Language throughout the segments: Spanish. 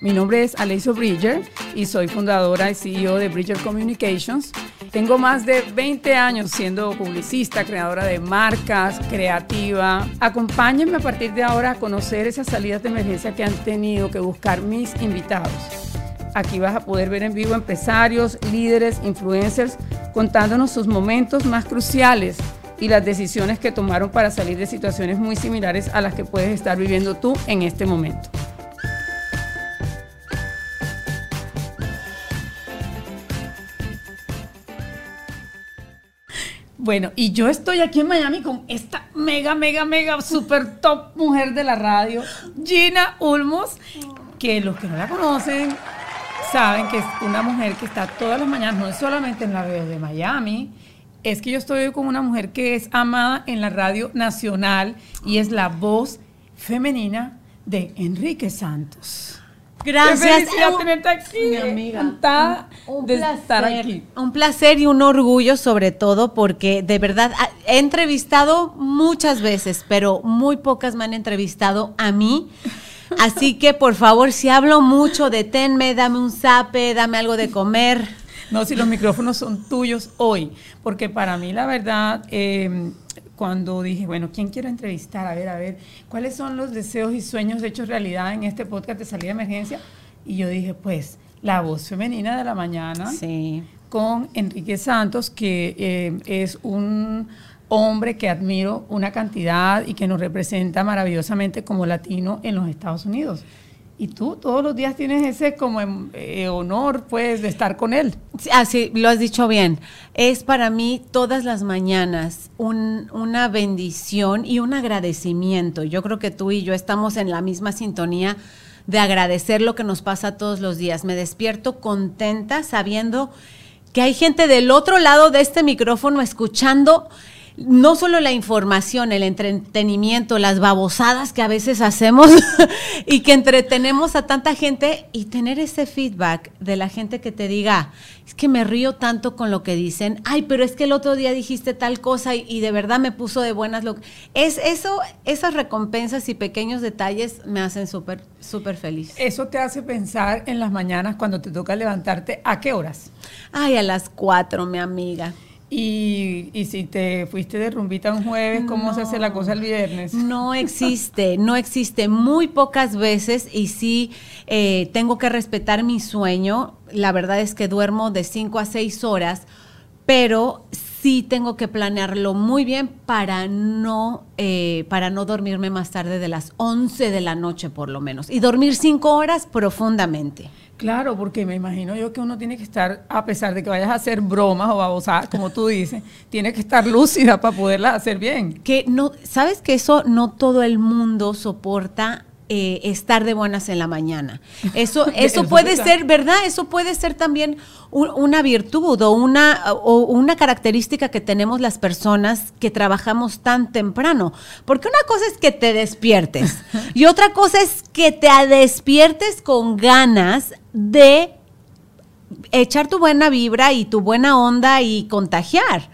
Mi nombre es Aleiso Bridger y soy fundadora y CEO de Bridger Communications. Tengo más de 20 años siendo publicista, creadora de marcas, creativa. Acompáñenme a partir de ahora a conocer esas salidas de emergencia que han tenido que buscar mis invitados. Aquí vas a poder ver en vivo empresarios, líderes, influencers, contándonos sus momentos más cruciales y las decisiones que tomaron para salir de situaciones muy similares a las que puedes estar viviendo tú en este momento. Bueno, y yo estoy aquí en Miami con esta mega, mega, mega, super top mujer de la radio, Gina Ulmos, que los que no la conocen saben que es una mujer que está todas las mañanas, no solamente en la radio de Miami, es que yo estoy con una mujer que es amada en la radio nacional y es la voz femenina de Enrique Santos. Gracias. Qué tenerte aquí. Mi amiga. Encantada Un de placer, estar aquí. Un placer y un orgullo sobre todo porque de verdad ah, he entrevistado muchas veces, pero muy pocas me han entrevistado a mí. Así que por favor, si hablo mucho, deténme, dame un zape, dame algo de comer. No, si los micrófonos son tuyos hoy, porque para mí la verdad, eh, cuando dije, bueno, ¿quién quiero entrevistar? A ver, a ver, ¿cuáles son los deseos y sueños hechos realidad en este podcast de salida de emergencia? Y yo dije, pues, la voz femenina de la mañana Sí. con Enrique Santos, que eh, es un hombre que admiro una cantidad y que nos representa maravillosamente como latino en los Estados Unidos. Y tú todos los días tienes ese como em, eh, honor, pues, de estar con él. Sí, Así, lo has dicho bien. Es para mí todas las mañanas un- una bendición y un agradecimiento. Yo creo que tú y yo estamos en la misma sintonía de agradecer lo que nos pasa todos los días. Me despierto contenta sabiendo que hay gente del otro lado de este micrófono escuchando no solo la información, el entretenimiento, las babosadas que a veces hacemos y que entretenemos a tanta gente y tener ese feedback de la gente que te diga, es que me río tanto con lo que dicen, ay, pero es que el otro día dijiste tal cosa y, y de verdad me puso de buenas. Lo es eso, esas recompensas y pequeños detalles me hacen súper, súper feliz. Eso te hace pensar en las mañanas cuando te toca levantarte, ¿a qué horas? Ay, a las cuatro, mi amiga. Y, y si te fuiste de rumbita un jueves, ¿cómo se hace la cosa el viernes? No existe, no existe muy pocas veces y sí eh, tengo que respetar mi sueño. La verdad es que duermo de 5 a 6 horas, pero sí tengo que planearlo muy bien para no, eh, para no dormirme más tarde de las 11 de la noche por lo menos y dormir 5 horas profundamente. Claro, porque me imagino yo que uno tiene que estar, a pesar de que vayas a hacer bromas o babosadas, como tú dices, tiene que estar lúcida para poderlas hacer bien. Que no, sabes que eso no todo el mundo soporta eh, estar de buenas en la mañana. Eso, eso puede ser, ¿verdad? Eso puede ser también un- una virtud o una, o una característica que tenemos las personas que trabajamos tan temprano. Porque una cosa es que te despiertes y otra cosa es que te despiertes con ganas de echar tu buena vibra y tu buena onda y contagiar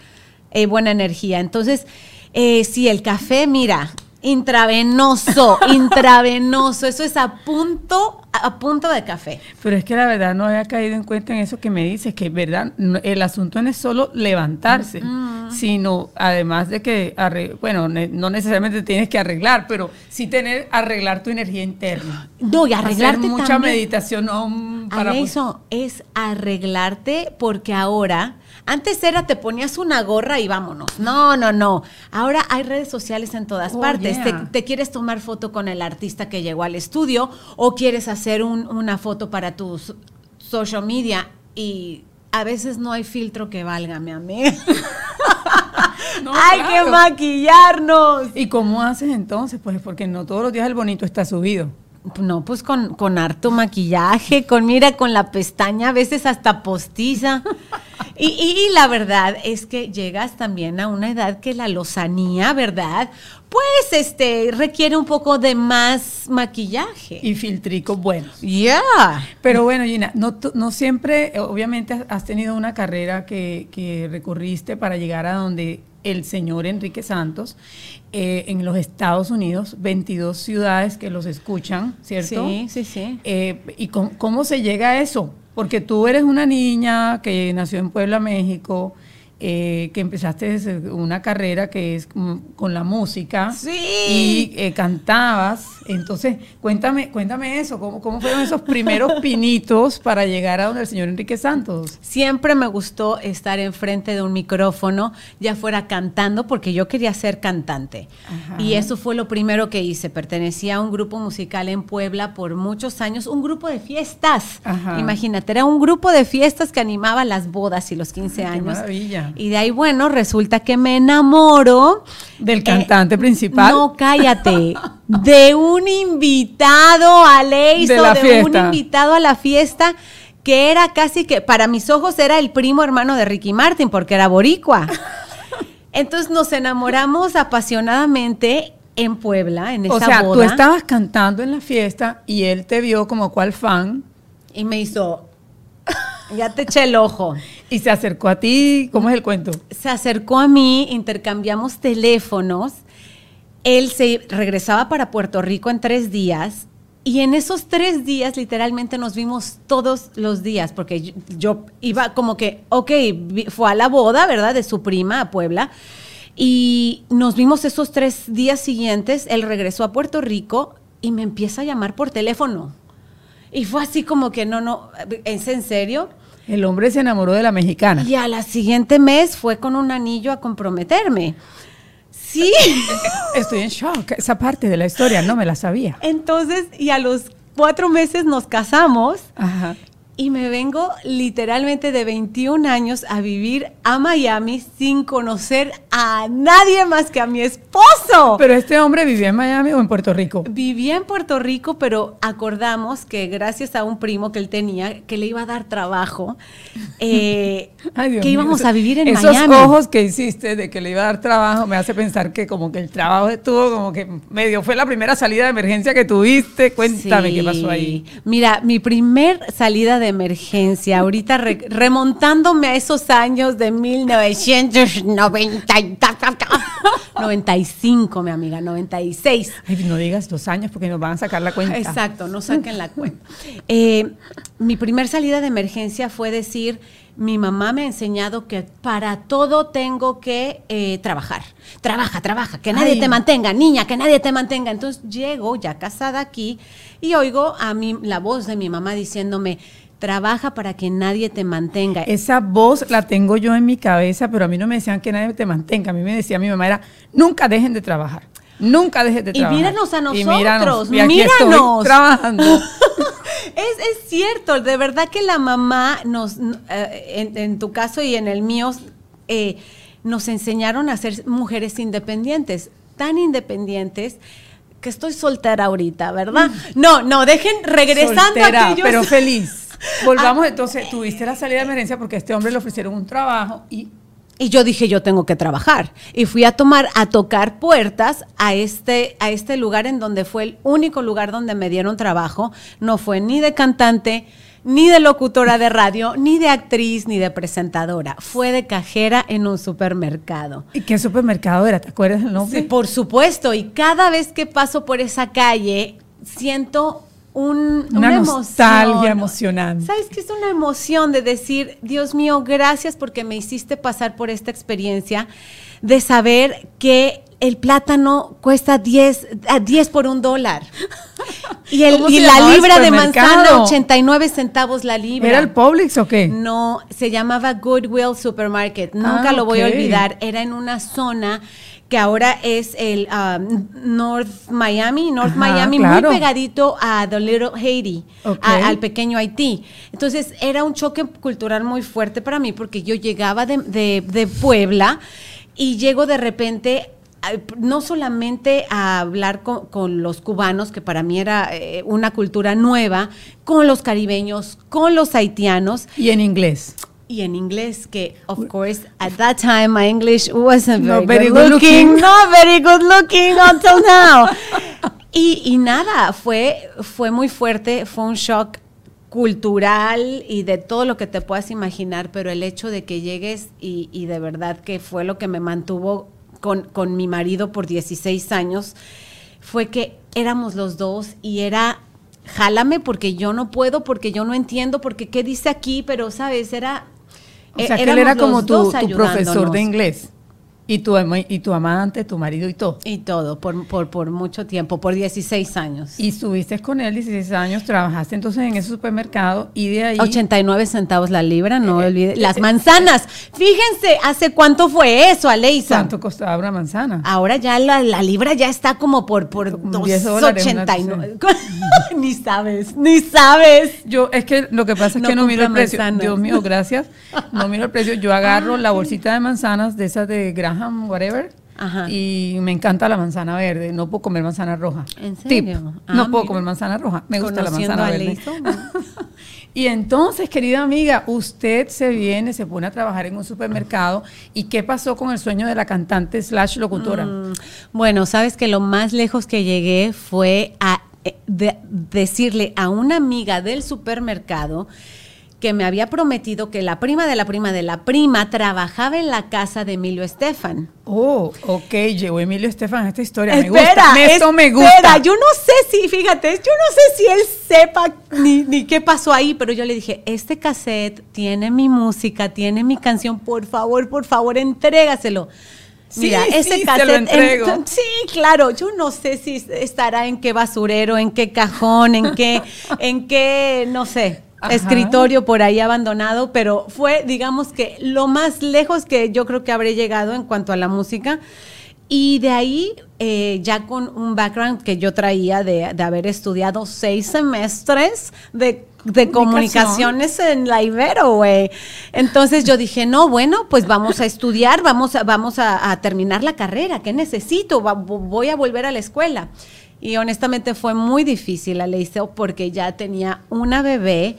eh, buena energía. Entonces, eh, sí, el café, mira, intravenoso, intravenoso, eso es a punto, a punto de café. Pero es que la verdad no había caído en cuenta en eso que me dices, que verdad, no- el asunto no es solo levantarse, sino además de que, arre- bueno, ne- no necesariamente tienes que arreglar, pero sí tener, arreglar tu energía interna. No, y arreglarte Hacer mucha también. meditación om, para eso es arreglarte porque ahora, antes era te ponías una gorra y vámonos. No, no, no. Ahora hay redes sociales en todas Oh, partes. yeah. Te, te quieres tomar foto con el artista que llegó al estudio o quieres hacer un- una foto para tu so- social media y a veces no hay filtro que valga, mi amiga. No, hay claro. que maquillarnos. ¿Y cómo haces entonces? Pues porque no todos los días el bonito está subido. No, pues con, con harto maquillaje, con mira, con la pestaña, a veces hasta postiza. Y, y- y la verdad es que llegas también a una edad que la lozanía, ¿verdad? Pues este requiere un poco de más maquillaje. Y filtricos buenos. Ya. Pero bueno, Gina, no, no siempre, obviamente has- has tenido una carrera que, que recorriste para llegar a donde el señor Enrique Santos. eh, en los Estados Unidos, 22 ciudades que los escuchan, ¿cierto? Sí, sí, sí. Eh, ¿Y cómo, cómo se llega a eso? Porque tú eres una niña que nació en Puebla, México, eh, que empezaste una carrera que es con la música sí. y eh, cantabas. Entonces, cuéntame, cuéntame eso, ¿cómo, ¿cómo fueron esos primeros pinitos para llegar a donde el señor Enrique Santos? Siempre me gustó estar enfrente de un micrófono, ya fuera cantando, porque yo quería ser cantante. Ajá. Y eso fue lo primero que hice. Pertenecía a un grupo musical en Puebla por muchos años, un grupo de fiestas. Ajá. Imagínate, era un grupo de fiestas que animaba las bodas y los 15 Ay, años. Qué Y de ahí, bueno, resulta que me enamoro. Del cantante eh, principal. No, cállate. de un invitado a Leiso, de, la de un invitado a la fiesta que era casi que, para mis ojos, era el primo hermano de Ricky Martin, porque era boricua. Entonces nos enamoramos apasionadamente en Puebla, en esa o sea, boda. tú estabas cantando en la fiesta y él te vio como cual fan. Y me hizo, ya te eché el ojo. Y se acercó a ti, ¿cómo es el cuento? Se acercó a mí, intercambiamos teléfonos. Él se regresaba para Puerto Rico en tres días. Y en esos tres días, literalmente, nos vimos todos los días, porque yo, yo iba como que, ok, fue a la boda, ¿verdad? De su prima a Puebla. Y nos vimos esos tres días siguientes. Él regresó a Puerto Rico y me empieza a llamar por teléfono. Y fue así como que, no, no, ¿es en serio? El hombre se enamoró de la mexicana. Y a la siguiente mes fue con un anillo a comprometerme. Sí. Estoy en shock. Esa parte de la historia no me la sabía. Entonces, y a los cuatro meses nos casamos. Ajá. Y me vengo literalmente de 21 años a vivir a Miami sin conocer a nadie más que a mi esposo. Pero este hombre vivía en Miami o en Puerto Rico. Vivía en Puerto Rico, pero acordamos que gracias a un primo que él tenía, que le iba a dar trabajo, eh, Ay, que íbamos mío. a vivir en Esos Miami. Esos ojos que hiciste de que le iba a dar trabajo me hace pensar que como que el trabajo estuvo como que medio fue la primera salida de emergencia que tuviste. Cuéntame Sí. qué pasó ahí. Mira, mi primer salida de emergencia, ahorita re- remontándome a esos años de 1990, y ta, ta, ta, 95, mi amiga, 96. Ay, no digas dos años porque nos van a sacar la cuenta. Exacto, no saquen la cuenta. Eh, mi primer salida de emergencia fue decir, mi mamá me ha enseñado que para todo tengo que eh, trabajar. Trabaja, trabaja, que nadie Ay. te mantenga, niña, que nadie te mantenga. Entonces llego ya casada aquí y oigo a mí la voz de mi mamá diciéndome, trabaja para que nadie te mantenga. Esa voz la tengo yo en mi cabeza, pero a mí no me decían que nadie te mantenga. A mí me decía mi mamá era, nunca dejen de trabajar. Nunca dejes de Y trabajar. míranos a Y nosotros, y aquí estoy míranos. trabajando. Es, es cierto, de verdad que la mamá nos, eh, en, en tu caso y en el mío, eh, nos enseñaron a ser mujeres independientes, tan independientes que estoy soltera ahorita, ¿verdad? No, no, dejen, regresando Soltera, a pero feliz. Volvamos entonces, tuviste la salida de emergencia porque a este hombre le ofrecieron un trabajo y Y yo dije, yo tengo que trabajar. Y fui a tomar, a tocar puertas a este, a este lugar en donde fue el único lugar donde me dieron trabajo. No fue ni de cantante, ni de locutora de radio, ni de actriz, ni de presentadora. Fue de cajera en un supermercado. ¿Y qué supermercado era? ¿Te acuerdas el nombre? Sí, por supuesto. Y cada vez que paso por esa calle, siento un, Una una, nostalgia emoción. emocionante. ¿Sabes qué es una emoción de decir, Dios mío, gracias porque me hiciste pasar por esta experiencia de saber que el plátano cuesta 10, a 10 por un dólar. Y, el, ¿Cómo y se la libra de manzana, 89 centavos la libra. ¿Era el Publix o qué? No, se llamaba Goodwill Supermarket. Nunca Ah, lo voy a olvidar. Era en una zona que ahora es el um, North Miami, North Ajá, Miami, claro. muy pegadito a The Little Haiti, a- al pequeño Haití. Entonces era un choque cultural muy fuerte para mí porque yo llegaba de, de- de Puebla y llego de repente no solamente a hablar con, con los cubanos, que para mí era eh, una cultura nueva, con los caribeños, con los haitianos, Y en inglés. Y en inglés, que of course at that time my English wasn't very good, good looking, looking. not very good looking until now. y, y nada, fue, fue muy fuerte, fue un shock cultural y de todo lo que te puedas imaginar, pero el hecho de que llegues y, y de verdad que fue lo que me mantuvo con, con mi marido por 16 años, fue que éramos los dos y era jálame porque yo no puedo, porque yo no entiendo, porque qué dice aquí, pero sabes, era... O sea, que él era como tu, tu profesor de inglés. Y tu, y tu amante, tu marido y todo. Y todo, por, por, por, mucho tiempo, por 16 años. Y estuviste con él 16 años, trabajaste entonces en ese supermercado y de ahí... 89 centavos la libra, no eh, olvides. Las manzanas, fíjense, ¿hace cuánto fue eso, Aleisa? ¿Cuánto costaba una manzana? Ahora ya la, libra ya está como por, por 289. ni sabes, ni sabes. Yo, es que lo que pasa es que no miro el precio. Dios mío, gracias. No miro el precio. Yo agarro la bolsita de manzanas de esas de whatever. Y me encanta la manzana verde. No puedo comer manzana roja. ¿En serio? no ah, puedo comer manzana roja. Me gusta la manzana verde. y entonces, querida amiga, usted se viene, se pone a trabajar en un supermercado. ¿Y qué pasó con el sueño de la cantante slash locutora? Mm, bueno, sabes que lo más lejos que llegué fue a eh, decirle a una amiga del supermercado que me había prometido que la prima de la prima de la prima trabajaba en la casa de Emilio Estefan. Oh, ok, llegó Emilio Estefan a esta historia. me gusta, esto me gusta. Yo no sé si, fíjate, yo no sé si él sepa ni, ni qué pasó ahí, pero yo le dije, este cassette tiene mi música, tiene mi canción, por favor, por favor, entrégaselo. Mira, ese sí, cassette. Lo entrego. sí, claro. Yo no sé si estará en qué basurero, en qué cajón, en qué, en qué, no sé escritorio por ahí abandonado, pero fue, digamos que, lo más lejos que yo creo que habré llegado en cuanto a la música. Y de ahí, eh, ya con un background que yo traía de, haber estudiado seis semestres de, comunicaciones en la Ibero, güey. Entonces yo dije, no, bueno, pues vamos a estudiar, vamos a, vamos a, terminar la carrera, ¿qué necesito? voy a volver a la escuela. Y honestamente fue muy difícil la ley porque ya tenía una bebé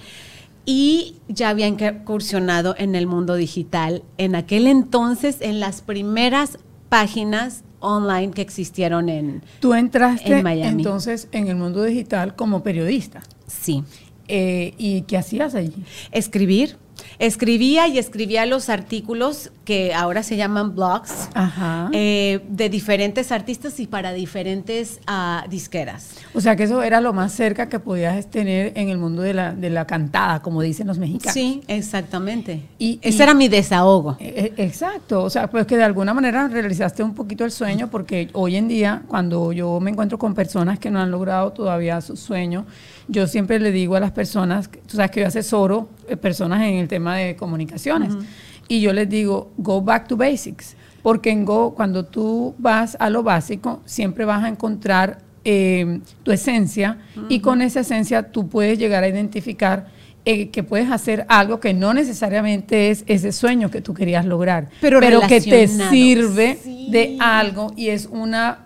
y ya había incursionado en el mundo digital. En aquel entonces, en las primeras páginas online que existieron en Tú entraste entonces en el mundo digital como periodista. Sí. Eh, ¿Y qué hacías allí? Escribir escribía y escribía los artículos que ahora se llaman blogs eh, de diferentes artistas y para diferentes uh, disqueras. O sea que eso era lo más cerca que podías tener en el mundo de la, de la cantada, como dicen los mexicanos. Sí, exactamente. Y, Ese era mi desahogo. E, e, exacto, o sea, pues que de alguna manera realizaste un poquito el sueño, porque hoy en día, cuando yo me encuentro con personas que no han logrado todavía su sueño, yo siempre le digo a las personas, tú sabes que yo asesoro eh, personas en el tema de comunicaciones, y yo les digo, go back to basics, porque en Go, cuando tú vas a lo básico, siempre vas a encontrar eh, tu esencia, y con esa esencia tú puedes llegar a identificar eh, que puedes hacer algo que no necesariamente es ese sueño que tú querías lograr, pero, que te sirve de algo y es una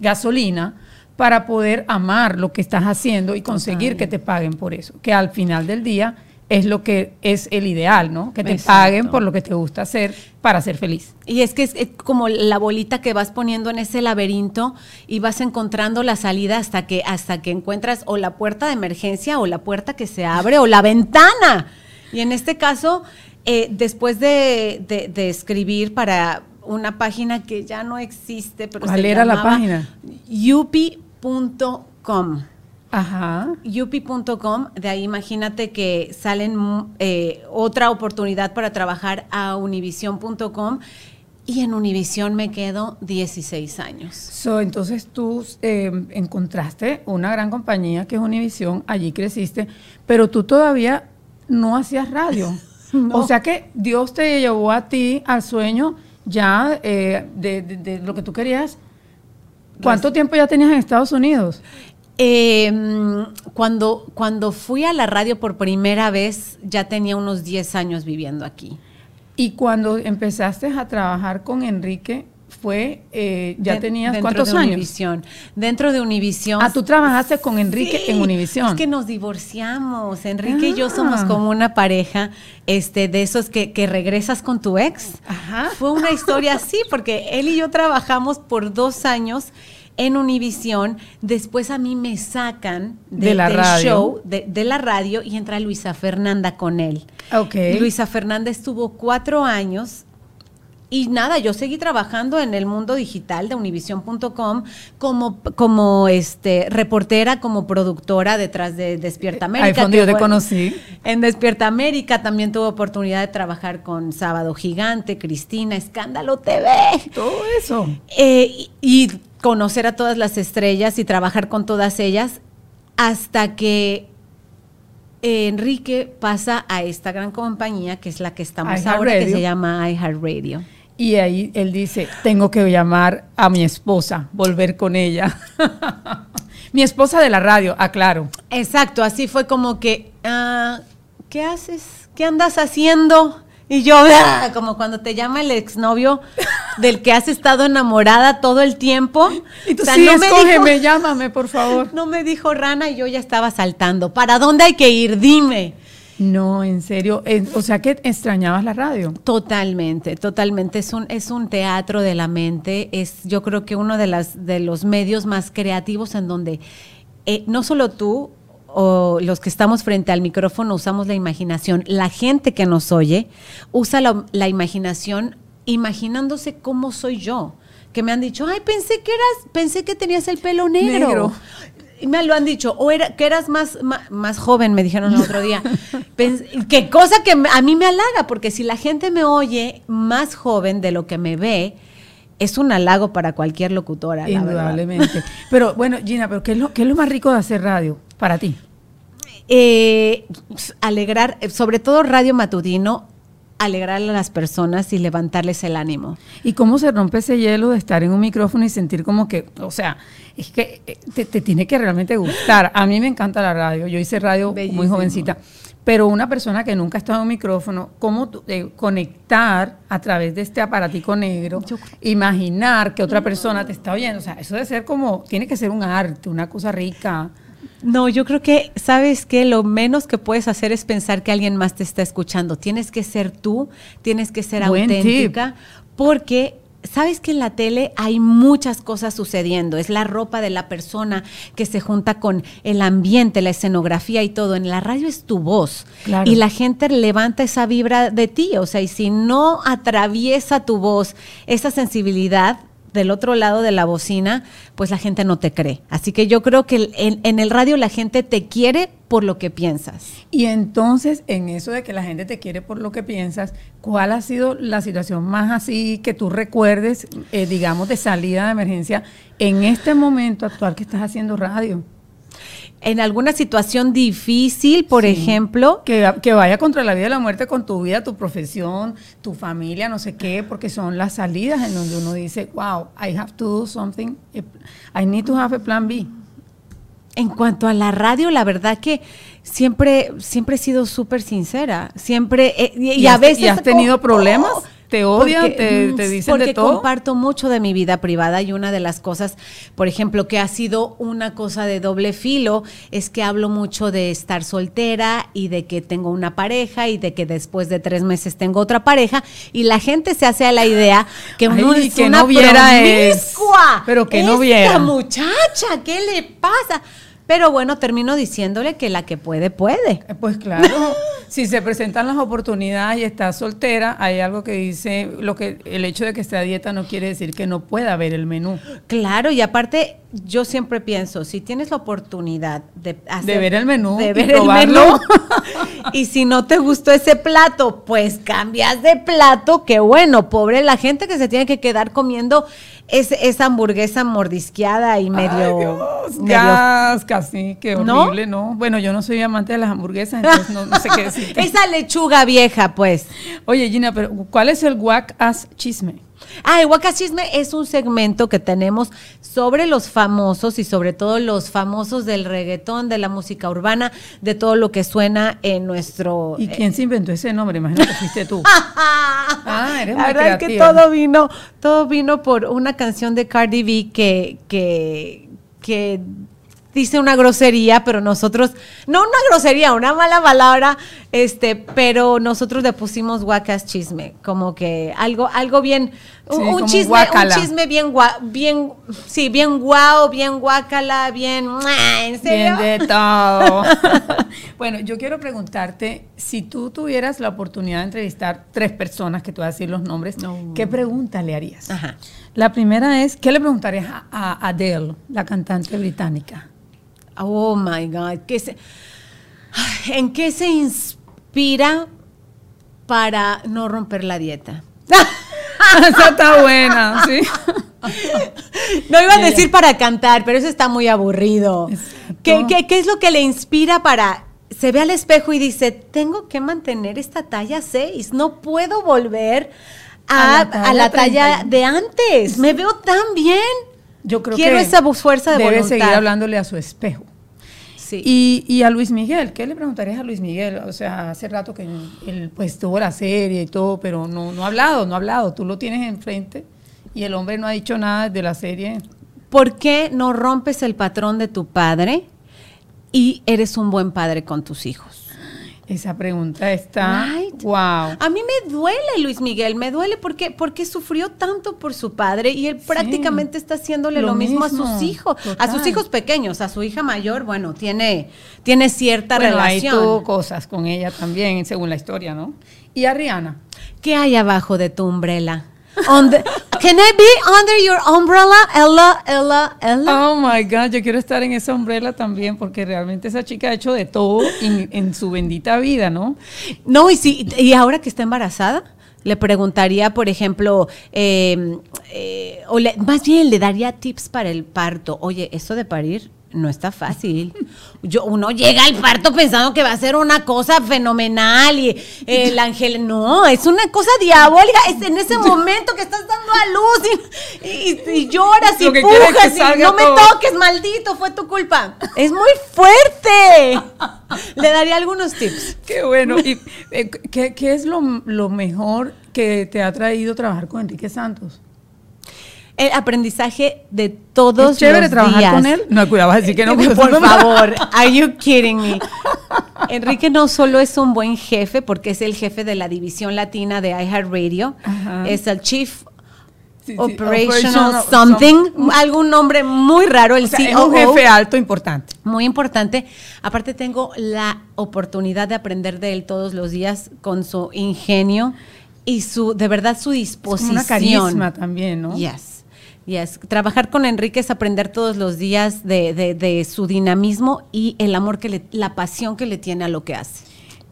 gasolina para poder amar lo que estás haciendo y conseguir que te paguen por eso, que al final del día es lo que es el ideal, ¿no? Que te paguen por lo que te gusta hacer para ser feliz. Y es que es, como la bolita que vas poniendo en ese laberinto y vas encontrando la salida hasta que hasta que encuentras o la puerta de emergencia o la puerta que se abre o la ventana. Y en este caso, eh, después de, escribir para una página que ya no existe, pero ¿Cuál era la página? Yupi yupi.com. Ajá. Yupi.com, de ahí imagínate que salen eh, otra oportunidad para trabajar a univision.com y en Univision me quedo 16 años. So, entonces tú eh, encontraste una gran compañía que es Univision, allí creciste, pero tú todavía no hacías radio. O sea que Dios te llevó a ti al sueño ya eh, de lo que tú querías ¿Cuánto tiempo ya tenías en Estados Unidos? Em, cuando, cuando fui a la radio por primera vez, ya tenía unos 10 años viviendo aquí. Y cuando empezaste a trabajar con Enrique, fue, eh, ya tenías cuántos de años? Univisión. Dentro de Univisión. Ah, tú trabajaste con Enrique en Univisión. Es que nos divorciamos. Enrique y yo somos ah. como una pareja, este, de esos que, que regresas con tu ex. Ajá. Fue una historia así, porque él y yo trabajamos por dos años en Univisión. Después a mí me sacan de, la del radio. show, de, la radio, y entra Luisa Fernanda con él. Ok. Luisa Fernanda estuvo cuatro años y nada, yo seguí trabajando en el mundo digital de univision.com como, como este, reportera, como productora detrás de Despierta América. Ahí fue donde yo te conocí. En Despierta América también tuve oportunidad de trabajar con Sábado Gigante, Cristina, Escándalo TV. Todo eso. Eh, y, y conocer a todas las estrellas y trabajar con todas ellas hasta que Enrique pasa a esta gran compañía que es la que estamos ahora, que se llama iHeartRadio. Y ahí él dice, tengo que llamar a mi esposa, volver con ella. mi esposa de la radio, aclaro. Exacto, así fue como que, ah, ¿qué haces? ¿Qué andas haciendo? Y yo, ah, como cuando te llama el exnovio del que has estado enamorada todo el tiempo. Y tú, sí, no escógeme, llámame, por favor. No me dijo Rana y yo ya estaba saltando. ¿Para dónde hay que ir? Dime. No, en serio. o sea que extrañabas la radio. Totalmente, totalmente. Es un, es un teatro de la mente. Es, yo creo que uno de, las, de los medios más creativos en donde eh, no solo tú o los que estamos frente al micrófono usamos la imaginación. La gente que nos oye usa la, la imaginación imaginándose cómo soy yo que me han dicho, ay, pensé que eras, pensé que tenías el pelo negro. negro y me lo han dicho, o era, que eras más, más, joven, me dijeron el otro día. Qué cosa que a mí me halaga, porque si la gente me oye más joven de lo que me ve, es un halago para cualquier locutora. Indudablemente. pero bueno, Gina, pero ¿qué es, lo, ¿qué es lo más rico de hacer radio para ti? Eh, alegrar, sobre todo radio matutino, alegrar a las personas y levantarles el ánimo. ¿Y cómo se rompe ese hielo de estar en un micrófono y sentir como que, o sea, es que eh, te, tiene que realmente gustar? A mí me encanta la radio, yo hice radio muy jovencita, pero una persona que nunca ha estado en un micrófono, ¿cómo eh, conectar a través de este aparatico negro, imaginar que otra persona te está oyendo? O sea, eso debe ser como, tiene que ser un arte, una cosa rica. No, yo creo que, ¿sabes qué? Lo menos que puedes hacer es pensar que alguien más te está escuchando. Tienes que ser tú, tienes que ser auténtica, porque sabes que en la tele hay muchas cosas sucediendo. Es la ropa de la persona que se junta con el ambiente, la escenografía y todo. En la radio es tu voz. Y la gente levanta esa vibra de ti. O sea, y si no atraviesa tu voz esa sensibilidad, del otro lado de la bocina, pues la gente no te cree. Así que yo creo que en, el radio la gente te quiere por lo que piensas. Y entonces, en eso de que la gente te quiere por lo que piensas, ¿cuál ha sido la situación más así que tú recuerdes, eh, digamos, de salida de emergencia en este momento actual que estás haciendo radio? En alguna situación difícil, por ejemplo. Que, que, vaya contra la vida y la muerte con tu vida, tu profesión, tu familia, no sé qué, porque son las salidas en donde uno dice, wow, I have to do something, I need to have a plan B. En cuanto a la radio, la verdad que siempre, siempre he sido súper sincera, siempre, eh, y, a veces... ¿Y has tenido problemas? Te odian, te, te, dicen de todo. comparto mucho de mi vida privada y una de las cosas, por ejemplo, que ha sido una cosa de doble filo, es que hablo mucho de estar soltera y de que tengo una pareja y de que después de tres meses tengo otra pareja y la gente se hace a la idea que uno es que una no viera pero que no viera. muchacha, ¿qué le pasa? Pero bueno, termino diciéndole que la que puede, puede. Eh, pues claro, si se presentan las oportunidades y está soltera, hay algo que dice, lo que el hecho de que esté a dieta no quiere decir que no pueda ver el menú. Claro, y aparte yo siempre pienso, si tienes la oportunidad de, ver el menú, de ver el menú, y si no te gustó ese plato, pues cambias de plato, que bueno, pobre la gente que se tiene que quedar comiendo esa hamburguesa mordisqueada y medio. Ay casi, qué horrible, ¿No? Bueno, yo no soy amante de las hamburguesas, entonces no, sé qué decir. esa lechuga vieja, pues. Oye, Gina, pero ¿cuál es el guac as chisme? Ah, el Chisme es un segmento que tenemos sobre los famosos y sobre todo los famosos del reggaetón, de la música urbana, de todo lo que suena en nuestro... ¿Y quién se inventó ese nombre? Imagino que fuiste tú. ah, eres La verdad es que todo vino, todo vino por una canción de Cardi B que, que, que dice una grosería, pero nosotros, no una grosería, una mala palabra, este, pero nosotros le pusimos guacas chisme, como que algo, algo bien, un, chisme, un chisme bien bien, sí, bien guau, bien guacala, bien, ¿en serio? Bien de todo. Bueno, yo quiero preguntarte, si tú tuvieras la oportunidad de entrevistar tres personas, que tú vas a decir los nombres, ¿qué pregunta le harías? Ajá. La primera es, ¿qué le preguntarías a, Adele, la cantante británica? Oh, my God. ¿Qué se- ¿En qué se inspira para no romper la dieta? Esa está buena, ¿sí? No iba a decir para cantar, pero eso está muy aburrido. Exacto. ¿Qué, qué, qué es lo que le inspira para... Se ve al espejo y dice, tengo que mantener esta talla 6, no puedo volver a, A la talla a la talla 31. de antes, me veo tan bien. Yo creo Quiero que esa fuerza de debe voluntad. seguir hablándole a su espejo. Sí. Y, y a Luis Miguel, ¿qué le preguntarías a Luis Miguel? O sea, hace rato que él pues tuvo la serie y todo, pero no, no ha hablado, no ha hablado. Tú lo tienes enfrente y el hombre no ha dicho nada de la serie. ¿Por qué no rompes el patrón de tu padre y eres un buen padre con tus hijos? Esa pregunta está, Right. wow. A mí me duele, Luis Miguel, me duele porque, porque sufrió tanto por su padre y él prácticamente está haciéndole lo, lo mismo, a sus hijos, a sus hijos pequeños, a su hija mayor, bueno, tiene, tiene cierta Bueno, ahí relación. tuvo cosas con ella también, según la historia, ¿no? Y a Rihanna. ¿Qué hay abajo de tu umbrella? On the- can I be under your umbrella, Ella, Ella, Ella? Oh my God, yo quiero estar en esa umbrella también, porque realmente esa chica ha hecho de todo en, en su bendita vida, ¿no? No, y sí, y ahora que está embarazada, le preguntaría, por ejemplo, eh, eh, o le- más bien le daría tips para el parto. Oye, eso de parir no está fácil. Yo, uno llega al parto pensando que va a ser una cosa fenomenal y eh, el ángel, no, es una cosa diabólica. Es en ese momento que estás dando a luz y, y- y lloras y Lo pujas y no me toques, maldito, fue tu culpa. Es muy fuerte. Le daría algunos tips. Qué bueno. ¿Y eh, qué, qué es lo, lo mejor que te ha traído trabajar con Enrique Santos? El aprendizaje de todos ¿Es chévere los trabajar días. con él? No, cuidado, vas a decir que no. Por no- favor, are you kidding me? Enrique no solo es un buen jefe, porque es el jefe de la división latina de iHeartRadio, es el Chief Sí, sí, Operational operational Something, algún nombre muy raro, el O sea, es un jefe alto importante. Muy importante. Aparte tengo la oportunidad de aprender de él todos los días con su ingenio y su, de verdad, su Es disposición. como una carisma también, ¿no? Yes. Yes. Trabajar con Enrique es aprender todos los días de, de- de su dinamismo y el amor que le, la pasión que le tiene a lo que hace.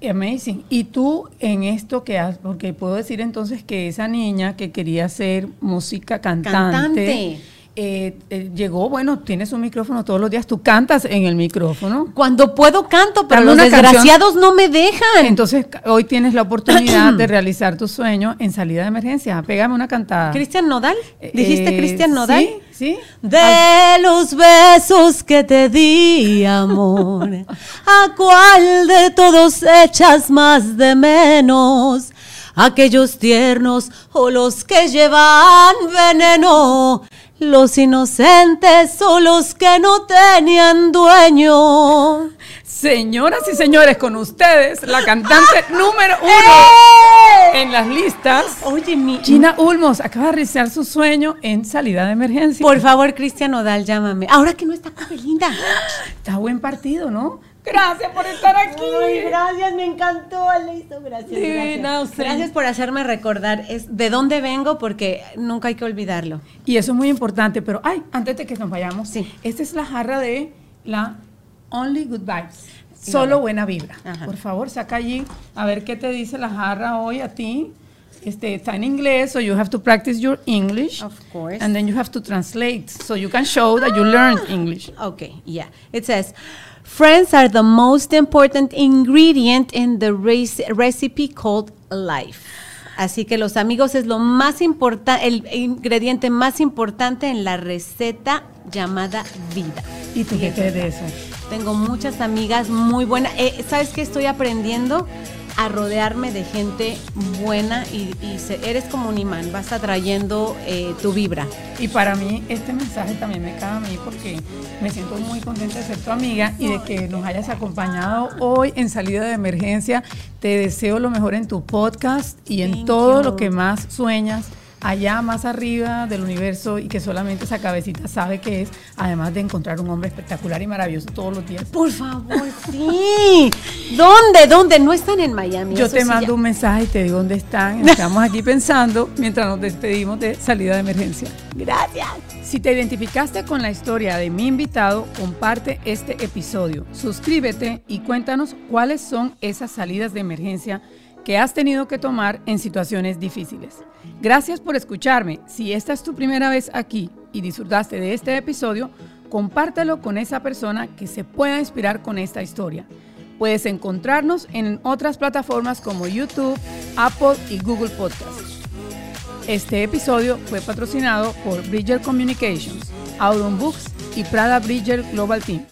Amazing. Y tú en esto que has, porque puedo decir entonces que esa niña que quería hacer música cantante, Cantante. Eh, eh, llegó, bueno, tienes un micrófono todos los días, tú cantas en el micrófono. Cuando puedo canto, pero los canción. desgraciados no me dejan. Entonces hoy tienes la oportunidad de realizar tu sueño en salida de emergencia. Pégame una cantada. Cristian Nodal, dijiste Eh, Cristian Nodal. Sí, sí. De los besos que te di, amor, ¿a cuál de todos echas más de menos? Aquellos tiernos o los que llevan veneno, los inocentes o los que no tenían dueño. Señoras y señores, con ustedes, la cantante número uno ¡Eh! en las listas. Oye, mi, Gina Ulmos acaba de realizar su sueño en salida de emergencia. por favor, Cristian Nodal, llámame. Ahora que no está Belinda. Está buen partido, ¿no? Gracias por estar aquí. Ay, gracias, me encantó, Alison, gracias. Divina Gracias. por hacerme recordar es de dónde vengo porque nunca hay que olvidarlo. Y eso es muy importante, pero ay, antes de que nos vayamos, Sí. esta es la jarra de la Only Good Vibes. Solo buena vibra. Ajá. Por favor, saca allí a ver qué te dice la jarra hoy a ti. Este, está en inglés, so you have to practice your English. Of course. And then you have to translate, so you can show that you learned English. Okay, yeah. It says, friends are the most important ingredient in the recipe called life. Así que los amigos es lo más importante, el ingrediente más importante en la receta llamada vida. ¿Y tú qué crees de eso? Tengo muchas amigas muy buenas. Eh, ¿Sabes qué estoy aprendiendo? A rodearme de gente buena y, y se- eres como un imán, vas atrayendo eh, tu vibra. Y para mí este mensaje también me cae a mí porque me siento muy contenta de ser tu amiga y de que nos hayas acompañado hoy en salida de emergencia. Te deseo lo mejor en tu podcast y en Thank todo you. lo que más sueñas allá más arriba del universo y que solamente esa cabecita sabe que es, además de encontrar un hombre espectacular y maravilloso todos los días. Por favor, sí. ¿Dónde? ¿Dónde? No están en Miami. Yo te sí mando ya. un mensaje y te digo dónde están. Estamos aquí pensando mientras nos despedimos de salida de emergencia. Gracias. Si te identificaste con la historia de mi invitado, comparte este episodio, suscríbete y cuéntanos cuáles son esas salidas de emergencia que has tenido que tomar en situaciones difíciles. Gracias por escucharme. Si esta es tu primera vez aquí y disfrutaste de este episodio, compártelo con esa persona que se pueda inspirar con esta historia. Puedes encontrarnos en otras plataformas como YouTube, Apple y Google Podcasts. Este episodio fue patrocinado por Bridger Communications, Audon Books y Prada Bridger Global Team.